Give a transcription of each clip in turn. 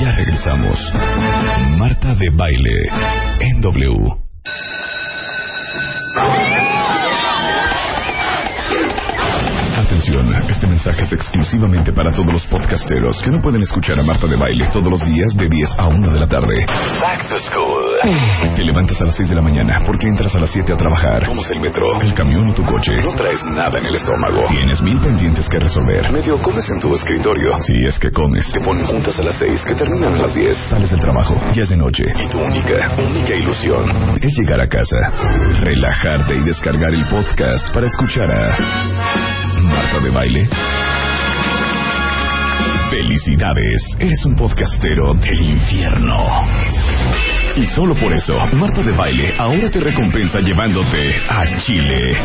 Ya regresamos. Marta de Baile en W. Atención, este mensaje es exclusivamente para todos los podcasteros que no pueden escuchar a Marta de Baile todos los días de 10 a 1 de la tarde. Back to school. Te levantas a las 6 de la mañana porque entras a las 7 a trabajar. Tomas el metro, el camión o tu coche. No traes nada en el estómago. Tienes mil pendientes que resolver. Medio comes en tu escritorio. Si es que comes. Te ponen juntas a las 6 que terminan a las 10. Sales del trabajo. Ya es de noche. Y tu única, única ilusión es llegar a casa, relajarte y descargar el podcast para escuchar a Marta de Baile. Felicidades, eres un podcastero del infierno. Y solo por eso, Marta de Baile ahora te recompensa llevándote a Chile.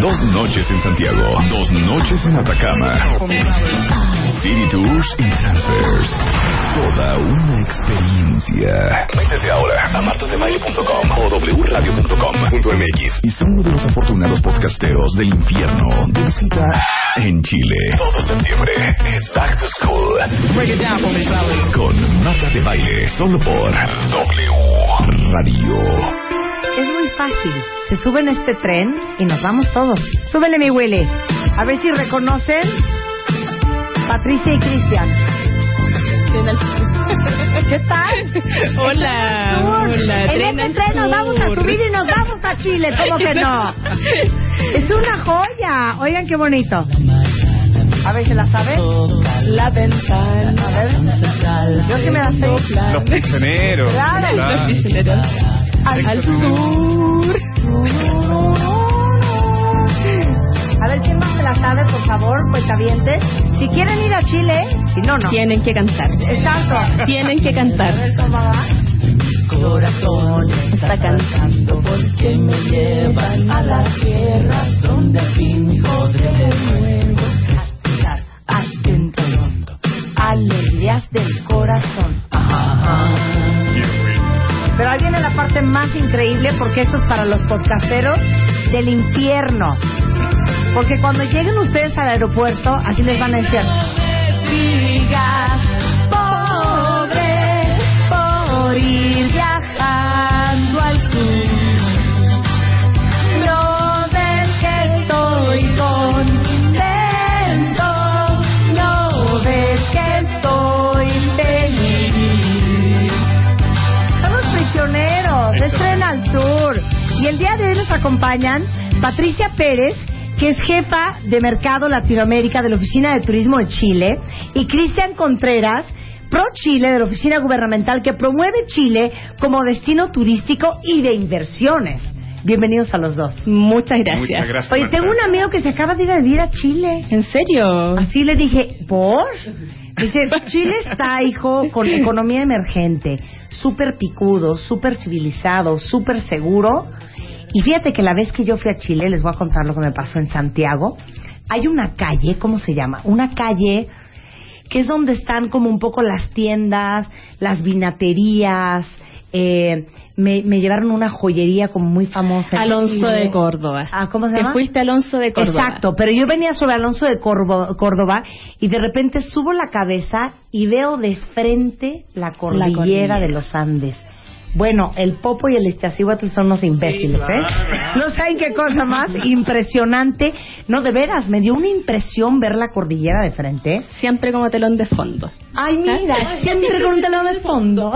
Dos noches en Santiago, dos noches en Atacama. City Tours y Transfers. Toda una experiencia. Métete ahora a martadebaile.com o wradio.com.mx y sé uno de los afortunados podcasteros del infierno de visita en Chile. Todo septiembre es Back to School. Con Marta de Baile, solo por W Radio. Muy fácil. Se suben a este tren y nos vamos todos. Súbele, mi Willy. A ver si reconocen Patricia y Cristian. ¿Qué tal? Hola, hola. En Tren este tren nos vamos a subir y nos vamos a Chile, ¿cómo que no? Es una joya. Oigan qué bonito. A ver, ¿se la sabe? La ventana. A ver. Yo sí me la sé. Los prisioneros. Claro. Los prisioneros. Al sur. A ver, ¿quién más se la sabe, por favor, cuentavientes? Si quieren ir a Chile, si no, no. Tienen que cantar. Exacto. Tienen que A cantar. ver, ¿cómo va? corazón Está cantando porque me llevan a la tierra donde al fin podré de nuevo Aspirar. Alegrías del corazón. Parte más increíble porque esto es para los podcasteros del infierno. Porque cuando lleguen ustedes al aeropuerto, así les van a decir, pobre por ir viajando Y el día de hoy nos acompañan Patricia Pérez, que es jefa de Mercado Latinoamérica de la Oficina de Turismo de Chile, y Cristian Contreras, Pro Chile de la Oficina Gubernamental que promueve Chile como destino turístico y de inversiones. Bienvenidos a los dos. Muchas gracias. Muchas gracias. Oye, tengo un amigo que se acaba de ir a vivir a Chile. ¿En serio? Así le dije, ¿por? Dice, Chile está, hijo, con economía emergente, súper picudo, súper civilizado, súper seguro. Y fíjate que la vez que yo fui a Chile, les voy a contar lo que me pasó en Santiago, hay una calle, ¿cómo se llama? Una calle que es donde están como un poco las tiendas, las vinaterías. eh, me, me llevaron a una joyería como muy famosa. Alonso Chile. de Córdoba. Ah, ¿cómo se Te llama? fuiste a Alonso de Córdoba. Exacto, pero yo venía sobre Alonso de Corbo- Córdoba y de repente subo la cabeza y veo de frente la cordillera, cordillera. de los Andes. Bueno, el Popo y el Iztaccíhuatl son unos imbéciles, ¿eh? No saben qué cosa más impresionante. No, de veras, me dio una impresión ver la cordillera de frente. Siempre como telón de fondo. Ay, mira, siempre con un telón de fondo.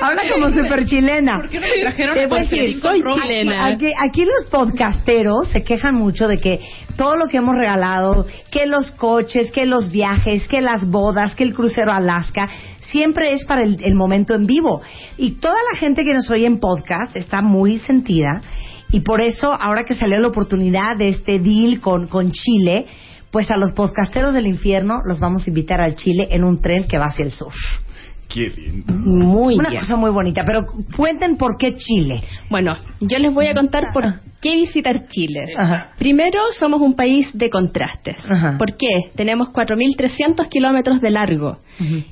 Habla como super chilena. ¿Por qué no me trajeron Te voy a decir, soy chilena? Aquí, aquí los podcasteros se quejan mucho de que todo lo que hemos regalado, que los coches, que los viajes, que las bodas, que el crucero a Alaska, siempre es para el, el momento en vivo. Y toda la gente que nos oye en podcast está muy sentida. Y por eso, ahora que salió la oportunidad de este deal con, con Chile, pues a los podcasteros del infierno los vamos a invitar al Chile en un tren que va hacia el sur. Qué lindo. Muy Una bien. cosa muy bonita, pero cuenten por qué Chile. Bueno, yo les voy a contar por qué visitar Chile. Ajá. Primero, somos un país de contrastes. Ajá. ¿Por qué? Tenemos 4.300 kilómetros de largo.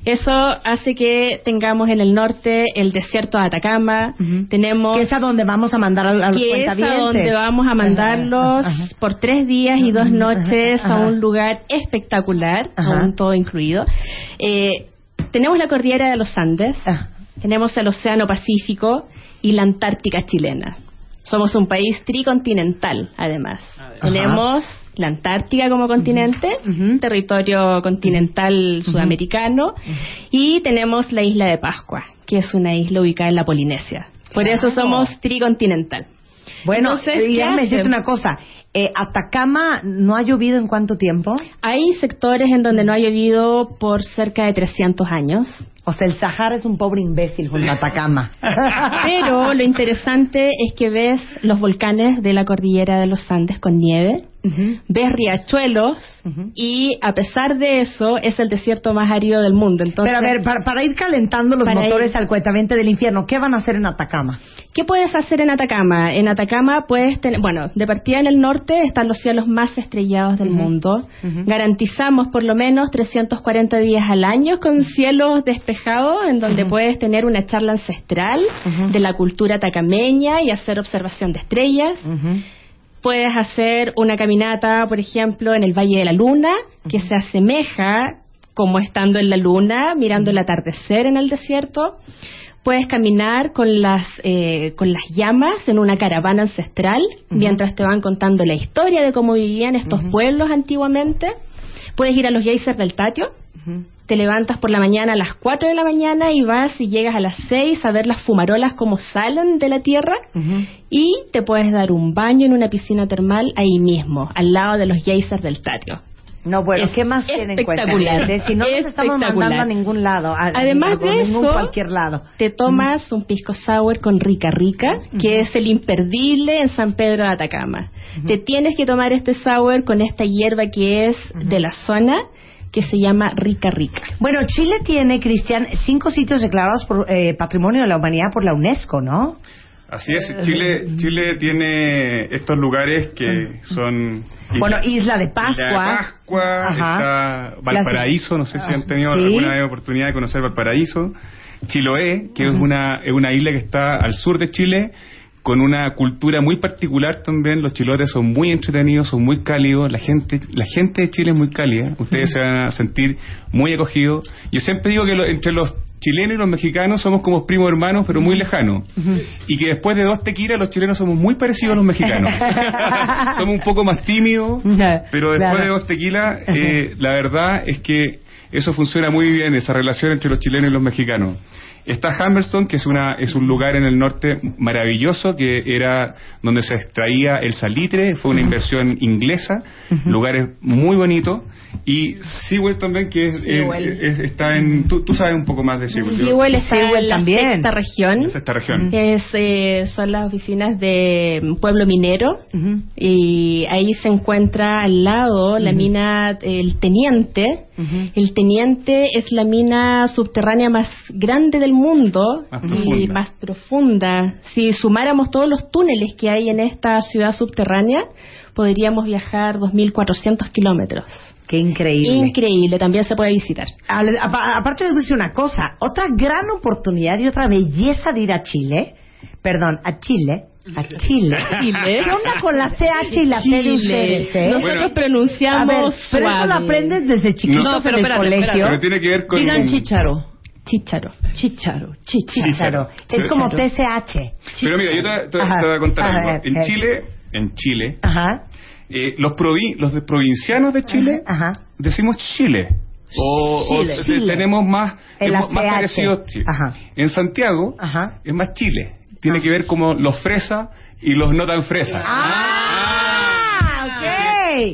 Eso hace que tengamos en el norte el desierto de Atacama. Tenemos Que es a donde vamos a mandar a, los que es a donde vamos a mandarlos Ajá, por tres días y dos noches a un lugar espectacular, con todo incluido. Eh, tenemos la cordillera de los Andes, Ah. tenemos el Océano Pacífico y la Antártica chilena. Somos un país tricontinental, además. Tenemos la Antártica como continente, territorio continental sudamericano, y tenemos la isla de Pascua, que es una isla ubicada en la Polinesia. Por eso somos tricontinental. Bueno, Entonces, y ¿qué déjame decirte una cosa. Eh, Atacama no ha llovido en cuánto tiempo? Hay sectores en donde no ha llovido por cerca de 300 años. O sea, el Sahara es un pobre imbécil junto a Atacama. Pero lo interesante es que ves los volcanes de la cordillera de los Andes con nieve, Ujú. ves riachuelos y a pesar de eso es el desierto más árido del mundo. Entonces, Pero a ver, para, para ir calentando los motores ir- al cuetamente del infierno, ¿qué van a hacer en Atacama? ¿qué puedes hacer en Atacama? En Atacama puedes tener, bueno, de partida en el norte están los cielos más estrellados del mundo. Garantizamos por lo menos 340 días al año con cielos despejados en donde puedes tener una charla ancestral de la cultura atacameña y hacer observación de estrellas. Puedes hacer una caminata, por ejemplo, en el Valle de la Luna, que se asemeja como estando en la luna, mirando el atardecer en el desierto. Puedes caminar con las, eh, con las llamas en una caravana ancestral, mientras te van contando la historia de cómo vivían estos pueblos antiguamente. Puedes ir a los geysers del Tatio. Te levantas por la mañana a las 4 de la mañana y vas y llegas a las 6 a ver las fumarolas como salen de la tierra y te puedes dar un baño en una piscina termal ahí mismo, al lado de los geysers del Tatio. No, bueno, Es ¿qué más tienen espectacular. cuenta? Si no nos estamos mandando a ningún lado. a- Además a de eso, cualquier lado. te tomas un pisco sour con rica rica, que es el imperdible en San Pedro de Atacama. Te tienes que tomar este sour con esta hierba que es de la zona, que se llama rica rica. Bueno, Chile tiene, Cristian, cinco sitios declarados por eh, Patrimonio de la Humanidad por la UNESCO, ¿no? Así es, Chile, Chile tiene estos lugares que son... Bueno, Isla de Pascua. Isla de Pascua, Ajá. está Valparaíso, no sé si han tenido Sí. alguna vez oportunidad de conocer Valparaíso. Chiloé, que es una, es una isla que está al sur de Chile, con una cultura muy particular también. Los chilotes son muy entretenidos, son muy cálidos. La gente, la gente de Chile es muy cálida. Ustedes se van a sentir muy acogidos. Yo siempre digo que lo- entre los chilenos y los mexicanos somos como primos hermanos, pero muy lejanos. Y que después de dos tequilas, los chilenos somos muy parecidos a los mexicanos. somos un poco más tímidos, pero después Claro. de dos tequilas, eh, la verdad es que eso funciona muy bien, esa relación entre los chilenos y los mexicanos. Está Hammerstone, que es, una, es un lugar en el norte maravilloso, que era donde se extraía el salitre, fue una inversión inglesa, lugares muy bonitos. Y Sewell también, que es, Sewell. es- está en... Tú, tú sabes un poco más de Sewell. Igual está Sewell en la también. sexta región. es esta región. que es, eh, son las oficinas de Pueblo Minero y ahí se encuentra al lado la mina El Teniente. El Teniente es la mina subterránea más grande del mundo Más y profunda. más profunda. Si sumáramos todos los túneles que hay en esta ciudad subterránea, podríamos viajar 2.400 kilómetros. Qué increíble. Increíble, también se puede visitar. Aparte a decir una cosa, otra gran oportunidad y otra belleza de ir a Chile, perdón, a Chile, a Chile. Chile. ¿Qué onda con la CH y la C de Chile. ustedes, eh? Nosotros Bueno. pronunciamos a ver, pero eso lo aprendes desde chiquitos No, en pero el espérate, colegio. Pero tiene que ver con... Digan chícharo. Chícharo. Chícharo. Chícharo. Es como TSH. Pero mira, yo te, te- Ajá. te voy a contar A algo. ver, En eh. Chile, en Chile, Ajá, eh, los, provi- los de provincianos de Chile ajá. decimos Chile. O, o Chile. te- Chile. tenemos más, hemos- más parecido. Ajá. En Santiago Ajá. es más Chile. Tiene que ver como los fresas y los no tan fresas. Ah,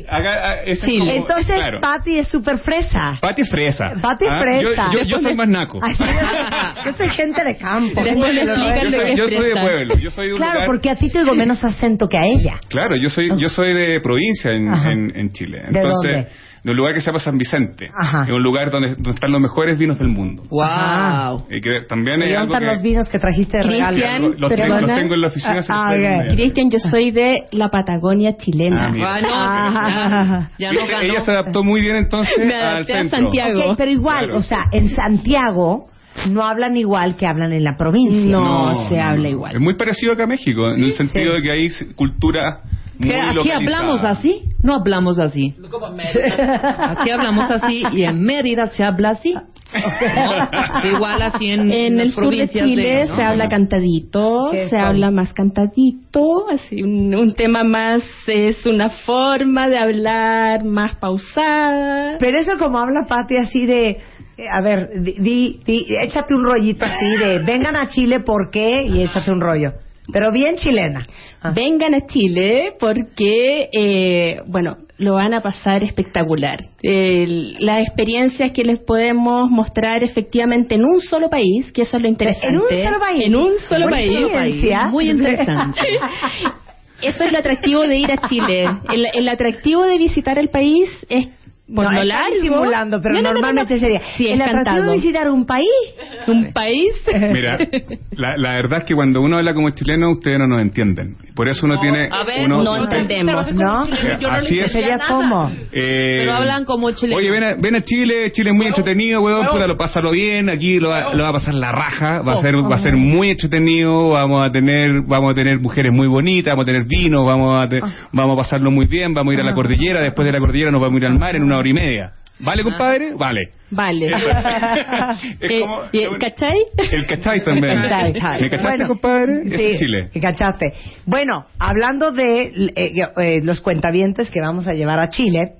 Acá, ah, ese es Sí, como- entonces claro. Patti es súper fresa. Pati es fresa. Pati es Ah, fresa. Yo, yo- yo soy más naco. Ay, sí, yo, yo soy gente de campo. Después Yo explican lo que soy, es yo soy de fresa. pueblo. Yo soy de un Claro, lugar- porque a ti te oigo menos acento que a ella. Claro, yo soy yo soy de provincia en, en, en Chile. ¿De Entonces, dónde? De un lugar que se llama San Vicente. Ajá. Es un lugar donde, donde están los mejores vinos del mundo. Wow. Y que también ¿Y es algo están que los vinos que trajiste de regalo? Cristian, los, los tengo, los tengo en la oficina. Ah, traigo ok. inmediato. Cristian, yo soy de la Patagonia chilena. Ah, mira. Ah, no, Ah. ya, ya no Ella- se adaptó muy bien entonces Me al a centro. Santiago. Ok, pero igual, Claro. o sea, en Santiago no hablan igual que hablan en la provincia. No, se habla igual. Es muy parecido acá a México, en el sentido Sí. de que hay cultura muy ¿Qué, ¿Aquí localizada. hablamos así? No hablamos así. Aquí hablamos así y en Mérida se habla así. ¿No? Igual así en, En las el sur de Chile ¿no? se habla cantadito, ¿Qué se son? habla más cantadito, así un, un tema más, es una forma de hablar más pausada. Pero eso como habla Pati así de, eh, a ver, di, di- di- échate un rollito así de, vengan a Chile, ¿por qué? Y échate un rollo. Pero bien chilena. Ah. Vengan a Chile porque, eh, bueno, lo van a pasar espectacular. El- las experiencias que les podemos mostrar efectivamente en un solo país, que eso es lo interesante. En un solo país. En un solo país. experiencia. Muy interesante. Eso es lo atractivo de ir a Chile. El, el atractivo de visitar el país es por no, lo está largo. disimulando, pero No, no, no, normalmente no. sería. Sí, el atractivo de visitar un país. Un país. Mira, la, la verdad es que cuando uno habla como chileno, ustedes no nos entienden. Por eso uno tiene... a ver, uno- no entendemos. ¿No? Así es. Sería nada. como. Eh, Pero hablan como chileno. Oye, ven a, ven a Chile, Chile es muy entretenido, weón, puta, lo pásalo bien, aquí lo va, lo va a pasar la raja, va a ser va a ser muy entretenido, vamos a tener vamos a tener mujeres muy bonitas, vamos a tener vino, vamos a te- vamos a pasarlo muy bien, vamos a ir a la cordillera, después de la cordillera nos vamos a ir al mar en una hora y media. ¿Vale, compadre? Vale. Vale. Es Eh, como- y- ¿Cachai? El cachai también. El cachai. ¿Me cachaste, Bueno, compadre? Sí, es Chile. que cachaste. Bueno, hablando de eh, eh, los cuentavientes que vamos a llevar a Chile,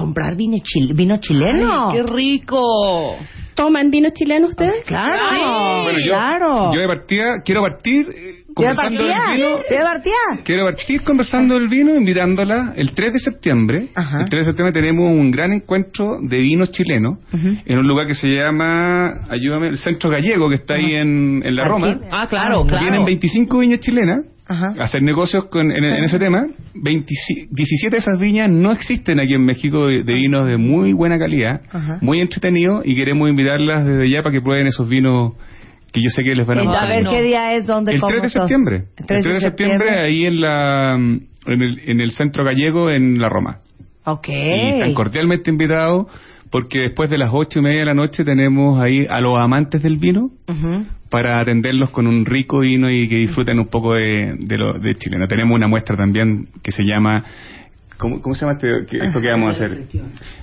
comprar vino, chil- vino chileno. Ay, ¡Qué rico! ¿Toman vino chileno ustedes? Claro, Bueno, yo, claro. yo de partida, quiero partir eh, ¿Quiere conversando partir? del vino. ¿Quiere partir? Quiero partir conversando del vino, invitándola el 3 de septiembre. Ajá. El 3 de septiembre tenemos un gran encuentro de vinos chilenos en un lugar que se llama, ayúdame, el Centro Gallego, que está ahí en, en la. Roma. Ah, claro, claro. Vienen 25 viñas chilenas Ajá. hacer negocios con, en, en ese tema. 20 17 de esas viñas no existen aquí en México de, de vinos de muy buena calidad, Ajá. muy entretenidos y queremos invitarlas desde ya para que prueben esos vinos que yo sé que les van a gustar. a ver qué día es, dónde, El cómo, 3 de septiembre. El El 3 3 de septiembre, ahí en la en el, en el centro gallego en la Roma. Ok. Y están cordialmente invitados porque después de las ocho y media de la noche tenemos ahí a los amantes del vino para atenderlos con un rico vino y que disfruten un poco de, de lo de chileno. Tenemos una muestra también que se llama ¿Cómo, cómo se llama este, que- esto que vamos a hacer?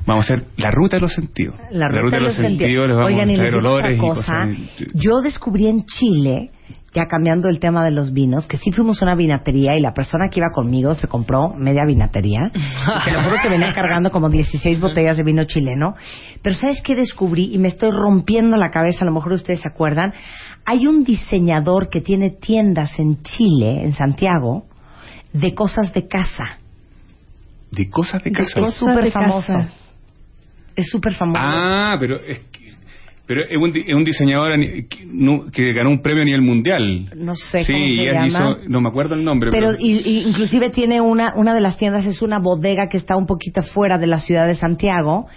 Vamos a hacer la ruta de los sentidos. La ruta, de los sentidos, les vamos Oigan, a y traer olores y cosa. cosas. Yo descubrí en Chile, ya cambiando el tema de los vinos, que sí fuimos a una vinatería y la persona que iba conmigo se compró media vinatería. Te lo juro que venía cargando como 16 botellas de vino chileno. Pero ¿sabes qué descubrí? Y me estoy rompiendo la cabeza, a lo mejor ustedes se acuerdan. Hay un diseñador que tiene tiendas en Chile, en Santiago, de cosas de casa. De cosas de casa. Es cosas súper famoso. Es súper famoso. Ah, pero es pero es un, es un diseñador que, ganó un premio a nivel mundial. No sé sí, cómo se y él llama. hizo, no me acuerdo el nombre, Pero pero, y- y inclusive tiene una, una de las tiendas, es una bodega que está un poquito fuera de la ciudad de Santiago.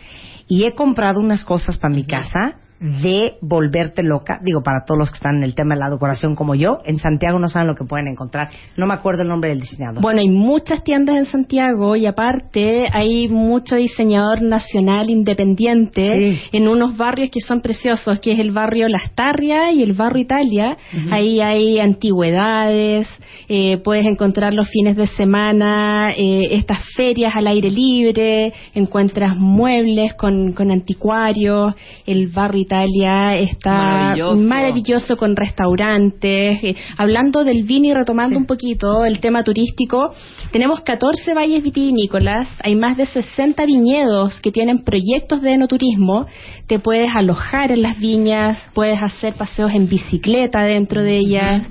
Y he comprado unas cosas para mi casa de volverte loca. Digo, para todos los que están en el tema de la decoración como yo, en Santiago no saben lo que pueden encontrar. No me acuerdo el nombre del diseñador. Bueno, hay muchas tiendas en Santiago y aparte hay mucho diseñador nacional independiente Sí. en unos barrios que son preciosos, que es el barrio Las Tarrias y el barrio Italia. Ahí hay antigüedades, eh, puedes encontrar los fines de semana eh, estas ferias al aire libre, encuentras muebles con, con anticuarios, el barrio Italia está Maravilloso. maravilloso con restaurantes. Eh, hablando del vino y retomando un poquito el tema turístico, tenemos 14 valles vitivinícolas, hay más de 60 viñedos que tienen proyectos de enoturismo. Te puedes alojar en las viñas, puedes hacer paseos en bicicleta dentro de ellas.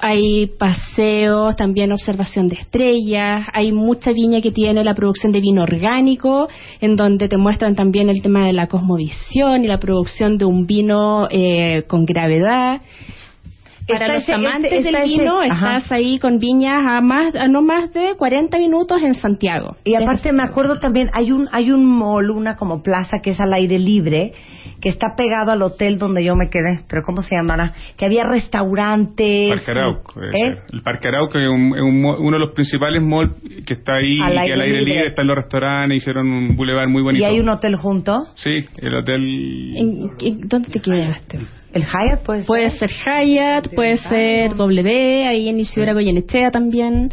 Hay paseos, también observación de estrellas, hay mucha viña que tiene la producción de vino orgánico, en donde te muestran también el tema de la cosmovisión y la producción de un vino eh, con gravedad. Para Está los ese- amantes este- del está ese- vino, ajá. estás ahí con viñas a más a no más de 40 minutos en Santiago. Y aparte me acuerdo también, hay un, hay un mall, una como plaza que es al aire libre, que está pegado al hotel donde yo me quedé, pero ¿cómo se llamará? Que había restaurantes. Parque Arauco. ¿Eh? ser. El Parque Arauco es, un- es un uno de los principales malls que está ahí, Al y aire al aire libre. libre. están los restaurantes, hicieron un boulevard muy bonito. Y hay un hotel junto. Sí, el hotel... ¿En- en- ¿Dónde te quedaste? El Hyatt. Puede ser Hyatt, puede ser W, ahí en Isidora Goyenechea también.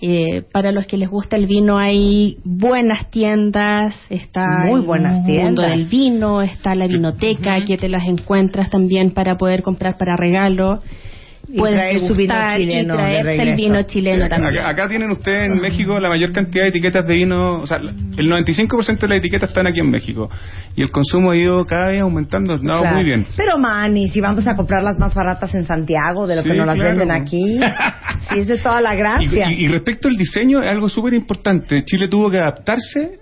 Eh, para los que les gusta el vino hay buenas tiendas, está Muy el buenas mundo tiendas. del vino, está la vinoteca que te las encuentras también para poder comprar para regalo. Y traer su vino chileno y de traerse el vino chileno también. Acá, acá tienen ustedes en México la mayor cantidad de etiquetas de vino, o sea, el 95% de las etiquetas están aquí en México. Y el consumo ha ido cada vez aumentando, no, Claro. muy bien. Pero, Manny, si vamos a comprar las más baratas en Santiago de lo Sí, que nos las claro. venden aquí, sí, esa es toda la Y, gracia. y- y respecto al diseño, es algo súper importante. Chile tuvo que adaptarse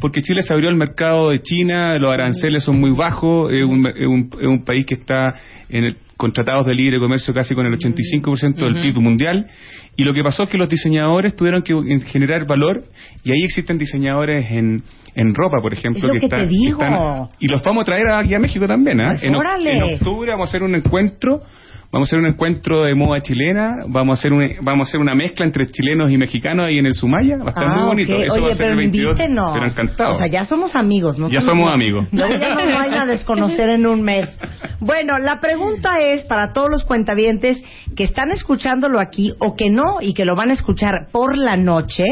porque Chile se abrió al mercado de China, los aranceles son muy bajos, es un, es un- es un país que está en el, con tratados de libre comercio casi con el 85% del PIB mundial. Y lo que pasó es que los diseñadores tuvieron que en- generar valor y ahí existen diseñadores en, en ropa, por ejemplo. Es que te están- digo. están- y los vamos a traer aquí a México también. ¿ah? Pues en octubre vamos a hacer un encuentro Vamos a hacer un encuentro de moda chilena, vamos a hacer un, vamos a hacer una mezcla entre chilenos y mexicanos ahí en el Sumaya, va a estar Ah, muy bonito. ok. Eso Oye, va a ser pero el 22, invítenos. pero encantado. O sea, ya somos amigos, ¿no? Ya somos amigos. Luego ya nos vayan a desconocer en un mes. Bueno, la pregunta es para todos los cuentavientes que están escuchándolo aquí o que no y que lo van a escuchar por la noche.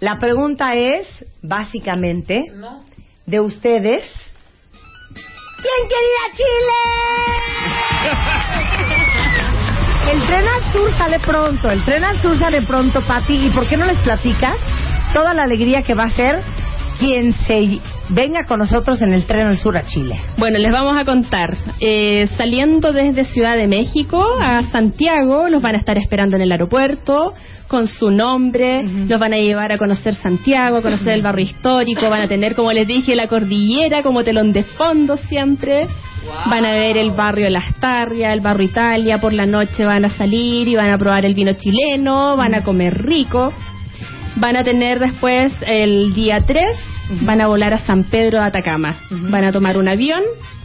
La pregunta es, básicamente, de ustedes. ¿Quién quiere ir a Chile? El tren al sur sale pronto, el tren al sur sale pronto, Pati. ¿Y por qué no les platicas toda la alegría que va a ser quien se venga con nosotros en el tren al sur a Chile? Bueno, les vamos a contar. Eh, saliendo desde Ciudad de México a Santiago, los van a estar esperando en el aeropuerto con su nombre, los van a llevar a conocer Santiago, a conocer el barrio histórico, van a tener, como les dije, la cordillera como telón de fondo siempre. Van a ver el barrio Las Tarrias, el barrio Italia, por la noche van a salir y van a probar el vino chileno, van a comer rico. Van a tener después el día 3, van a volar a San Pedro de Atacama. Van a tomar un avión,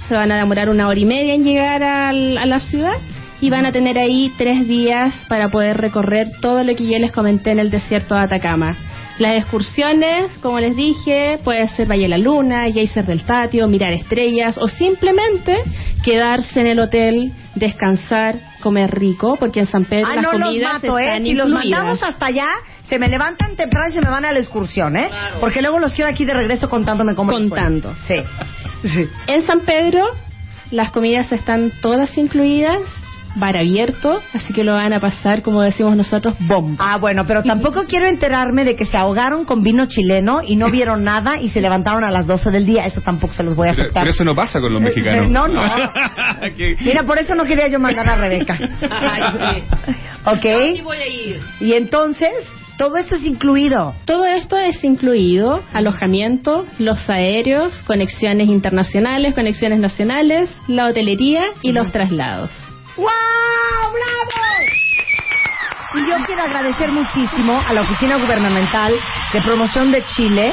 se van a demorar una hora y media en llegar al- a la ciudad y van a tener ahí tres días para poder recorrer todo lo que yo les comenté en el desierto de Atacama. Las excursiones, como les dije, puede ser Valle de la Luna, Geyser del Tatio, mirar estrellas o simplemente quedarse en el hotel, descansar, comer rico, porque en San Pedro Ah, las no los comidas mato, ¿eh? están Si los mandamos hasta allá, se me levantan temprano y se me van a la excursión, ¿eh? Porque luego los quiero aquí de regreso contándome cómo. Contando. Sí. sí. En San Pedro las comidas están todas incluidas, bar abierto, así que lo van a pasar, como decimos nosotros, bomba. Ah, bueno, pero tampoco quiero enterarme de que se ahogaron con vino chileno y no vieron nada y se levantaron a las 12 del día. Eso tampoco se los voy a aceptar. pero eso no pasa con los Eh, mexicanos. no, no. Mira, por eso no quería yo mandar a Rebeca. Ay, ¿Ok? sí voy a ir. Y entonces, todo eso es incluido. Todo esto es incluido, alojamiento, los aéreos, conexiones internacionales, conexiones nacionales, la hotelería y los traslados. ¡Wow! ¡Bravo! Y yo quiero agradecer muchísimo a la Oficina Gubernamental de Promoción de Chile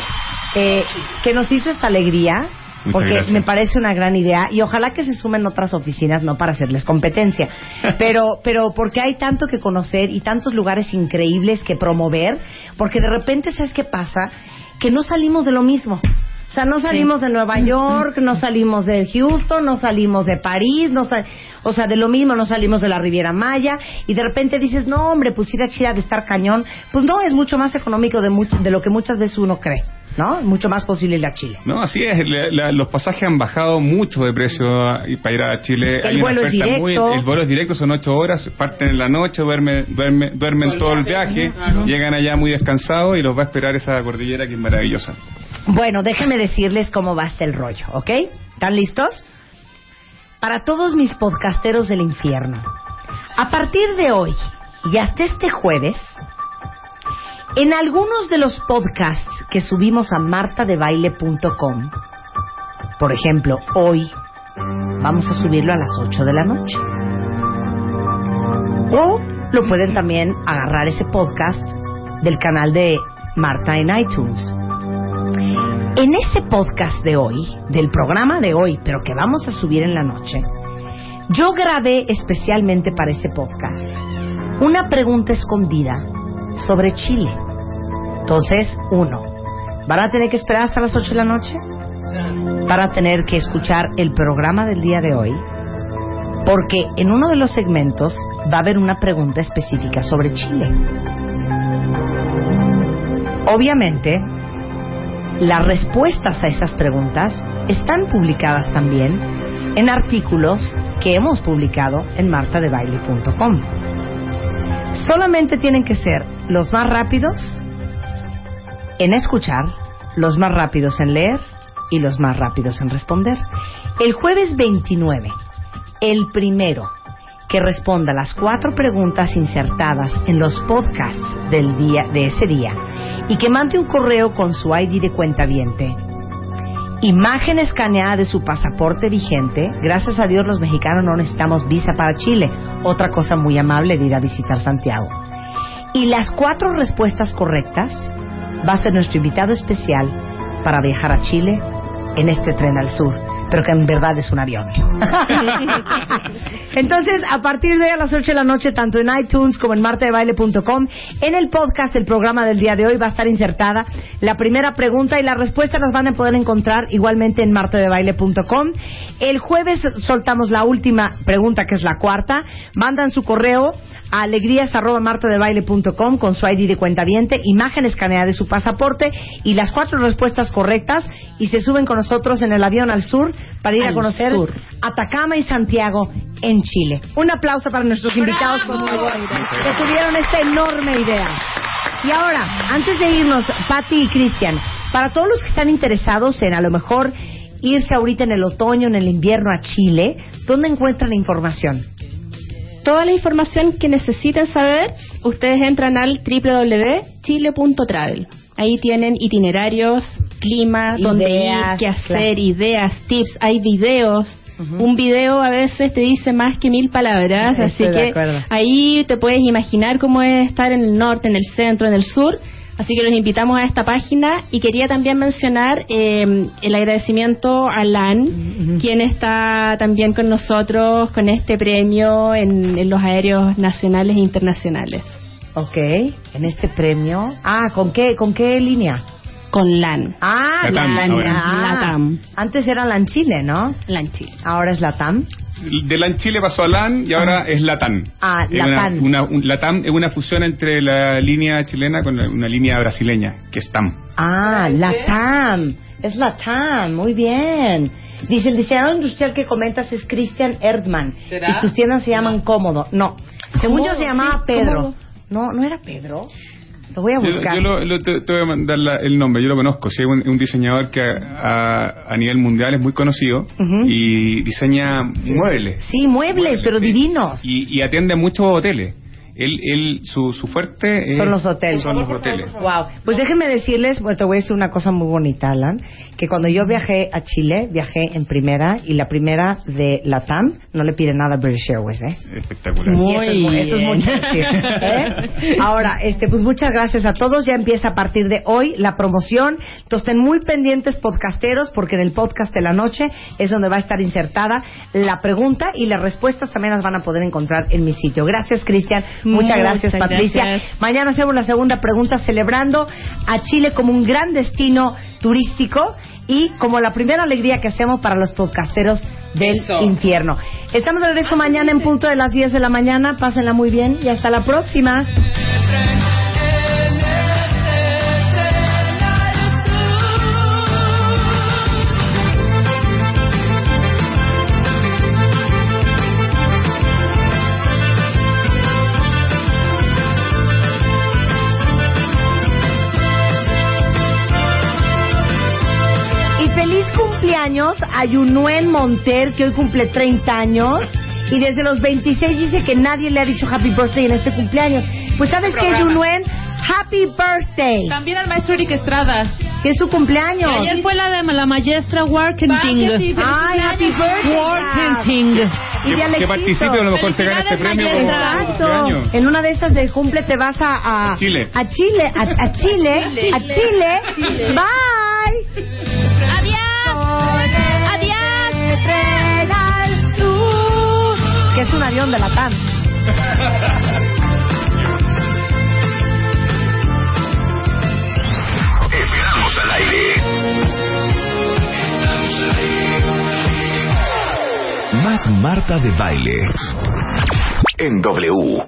eh, que nos hizo esta alegría. Muchas porque gracias. me parece una gran idea y ojalá que se sumen otras oficinas, no para hacerles competencia, pero, pero porque hay tanto que conocer y tantos lugares increíbles que promover, porque de repente, ¿sabes qué pasa? Que no salimos de lo mismo. O sea, no salimos de Nueva York, no salimos de Houston, no salimos de París, no sal- o sea, de lo mismo no salimos de la Riviera Maya y de repente dices, no, hombre, pues ir a Chile ha de estar cañón. Pues no, es mucho más económico de, mucho- de lo que muchas veces uno cree, ¿no? Mucho más posible ir a Chile. No, así es. la- la- los pasajes han bajado mucho de precio a- y para ir a Chile. El Hay una vuelo es oferta directo. el vuelo es directo, son ocho horas, parten en la noche, duermen, duermen, duermen todo el viaje, llegan allá muy descansados y los va a esperar esa cordillera que es maravillosa. Bueno, déjenme decirles cómo va este el rollo, ¿ok? ¿Están listos? Para todos mis podcasteros del infierno, a partir de hoy y hasta este jueves, en algunos de los podcasts que subimos a martadebaile.com, por ejemplo, hoy vamos a subirlo a las 8 de la noche. O lo pueden también agarrar ese podcast del canal de Marta en iTunes. En ese podcast de hoy, del programa de hoy, pero que vamos a subir en la noche, yo grabé especialmente para ese podcast una pregunta escondida sobre Chile. Entonces, uno, ¿van a tener que esperar hasta las 8 de la noche? Para tener que escuchar el programa del día de hoy, porque en uno de los segmentos va a haber una pregunta específica sobre Chile. Obviamente, las respuestas a esas preguntas están publicadas también en artículos que hemos publicado en martadebaile.com. Solamente tienen que ser los más rápidos en escuchar, los más rápidos en leer y los más rápidos en responder. El jueves 29, el primero que responda las cuatro preguntas insertadas en los podcasts del día de ese día y que mande un correo con su ID de cuenta viente, imagen escaneada de su pasaporte vigente. Gracias a Dios los mexicanos no necesitamos visa para Chile, otra cosa muy amable de ir a visitar Santiago. Y las cuatro respuestas correctas va a ser nuestro invitado especial para viajar a Chile en este tren al sur pero que en verdad es un avión. Entonces, a partir de hoy a las 8 de la noche, tanto en iTunes como en martadebaile.com, en el podcast, el programa del día de hoy va a estar insertada la primera pregunta y la respuesta las van a poder encontrar igualmente en martadebaile.com. El jueves soltamos la última pregunta, que es la cuarta. Mandan su correo a alegrías.martadebaile.com con su ID de cuenta viente, imagen escaneada de su pasaporte y las cuatro respuestas correctas y se suben con nosotros en el avión al sur para ir a conocer sur. Atacama y Santiago en Chile. Un aplauso para nuestros invitados, por favor, que tuvieron esta enorme idea. Y ahora, antes de irnos, Patti y Cristian, para todos los que están interesados en a lo mejor irse ahorita en el otoño, en el invierno a Chile, ¿dónde encuentran la información? Toda la información que necesiten saber, ustedes entran al www.chile.travel. Ahí tienen itinerarios, clima, Ideas, ir, qué hacer, claro. ideas, tips, hay videos. Un video a veces te dice más que mil palabras, Estoy así que ahí te puedes imaginar cómo es estar en el norte, en el centro, en el sur. Así que los invitamos a esta página y quería también mencionar eh, el agradecimiento a LAN, quien está también con nosotros con este premio en, en los aéreos nacionales e internacionales. Ok, en este premio. Ah, ¿con qué, con qué línea? Con LAN. Ah, LAN. ah. Latam. Antes era LAN Chile, ¿no? LAN Chile. Ahora es LATAM. De LAN Chile pasó a LAN y ahora es LATAM. Ah, Es una- Latam. Una, un- LATAM es una fusión entre la línea chilena con la- una línea brasileña, que es TAM. Ah, LATAM. Es LATAM, muy bien. Dice, el diseñador industrial que comentas es Christian Erdmann. ¿Será? Y tus tiendas se llaman Cómodo. No. Según yo se llamaba sí, Pedro. Cómodo. No, no era Pedro. Lo voy a buscar. yo lo- lo- te, te voy a mandar la- el nombre, yo lo conozco. Sí, es un, un diseñador que a, a nivel mundial es muy conocido y diseña muebles. Sí, muebles, pero sí. divinos. Y, y atiende a muchos hoteles. Él, él, su, su fuerte es- Son los hoteles. Son los hoteles. Wow. Pues déjenme decirles, bueno, te voy a decir una cosa muy bonita, Alan, que cuando yo viajé a Chile, viajé en primera y la primera de Latam no le pide nada a British Airways, ¿eh? Espectacular. Muy eso es, eso bien. mucho decir, ¿eh? Ahora, este, pues muchas gracias a todos. Ya empieza a partir de hoy la promoción. Entonces, estén muy pendientes podcasteros porque en el podcast de la noche es donde va a estar insertada la pregunta y las respuestas también las van a poder encontrar en mi sitio. Gracias, Cristian. Muchas, Muchas gracias, Patricia. gracias. Mañana hacemos la segunda pregunta celebrando a Chile como un gran destino turístico y como la primera alegría que hacemos para los podcasteros del Eso. infierno. Estamos de regreso mañana en punto de las 10 de la mañana. Pásenla muy bien y hasta la próxima. años a Yunuen Monter, que hoy cumple 30 años. Y desde los 26 dice que nadie le ha dicho happy birthday en este cumpleaños. Pues sabes que Yunuen, happy birthday. También al maestro Eric Estrada. Que es su cumpleaños. Y ayer fue la de la maestra Warkenting. Ay, happy birthday. Warkenting. Y de Que participe, a lo mejor se gana este premio. Exacto. En una de estas de cumple te vas a, a, a Chile. A Chile, a, a Chile, a Chile. Chile. Chile. Bye. es un avión de la TAM. Estamos al aire. Estamos al aire. Más Marta de Baile. En W.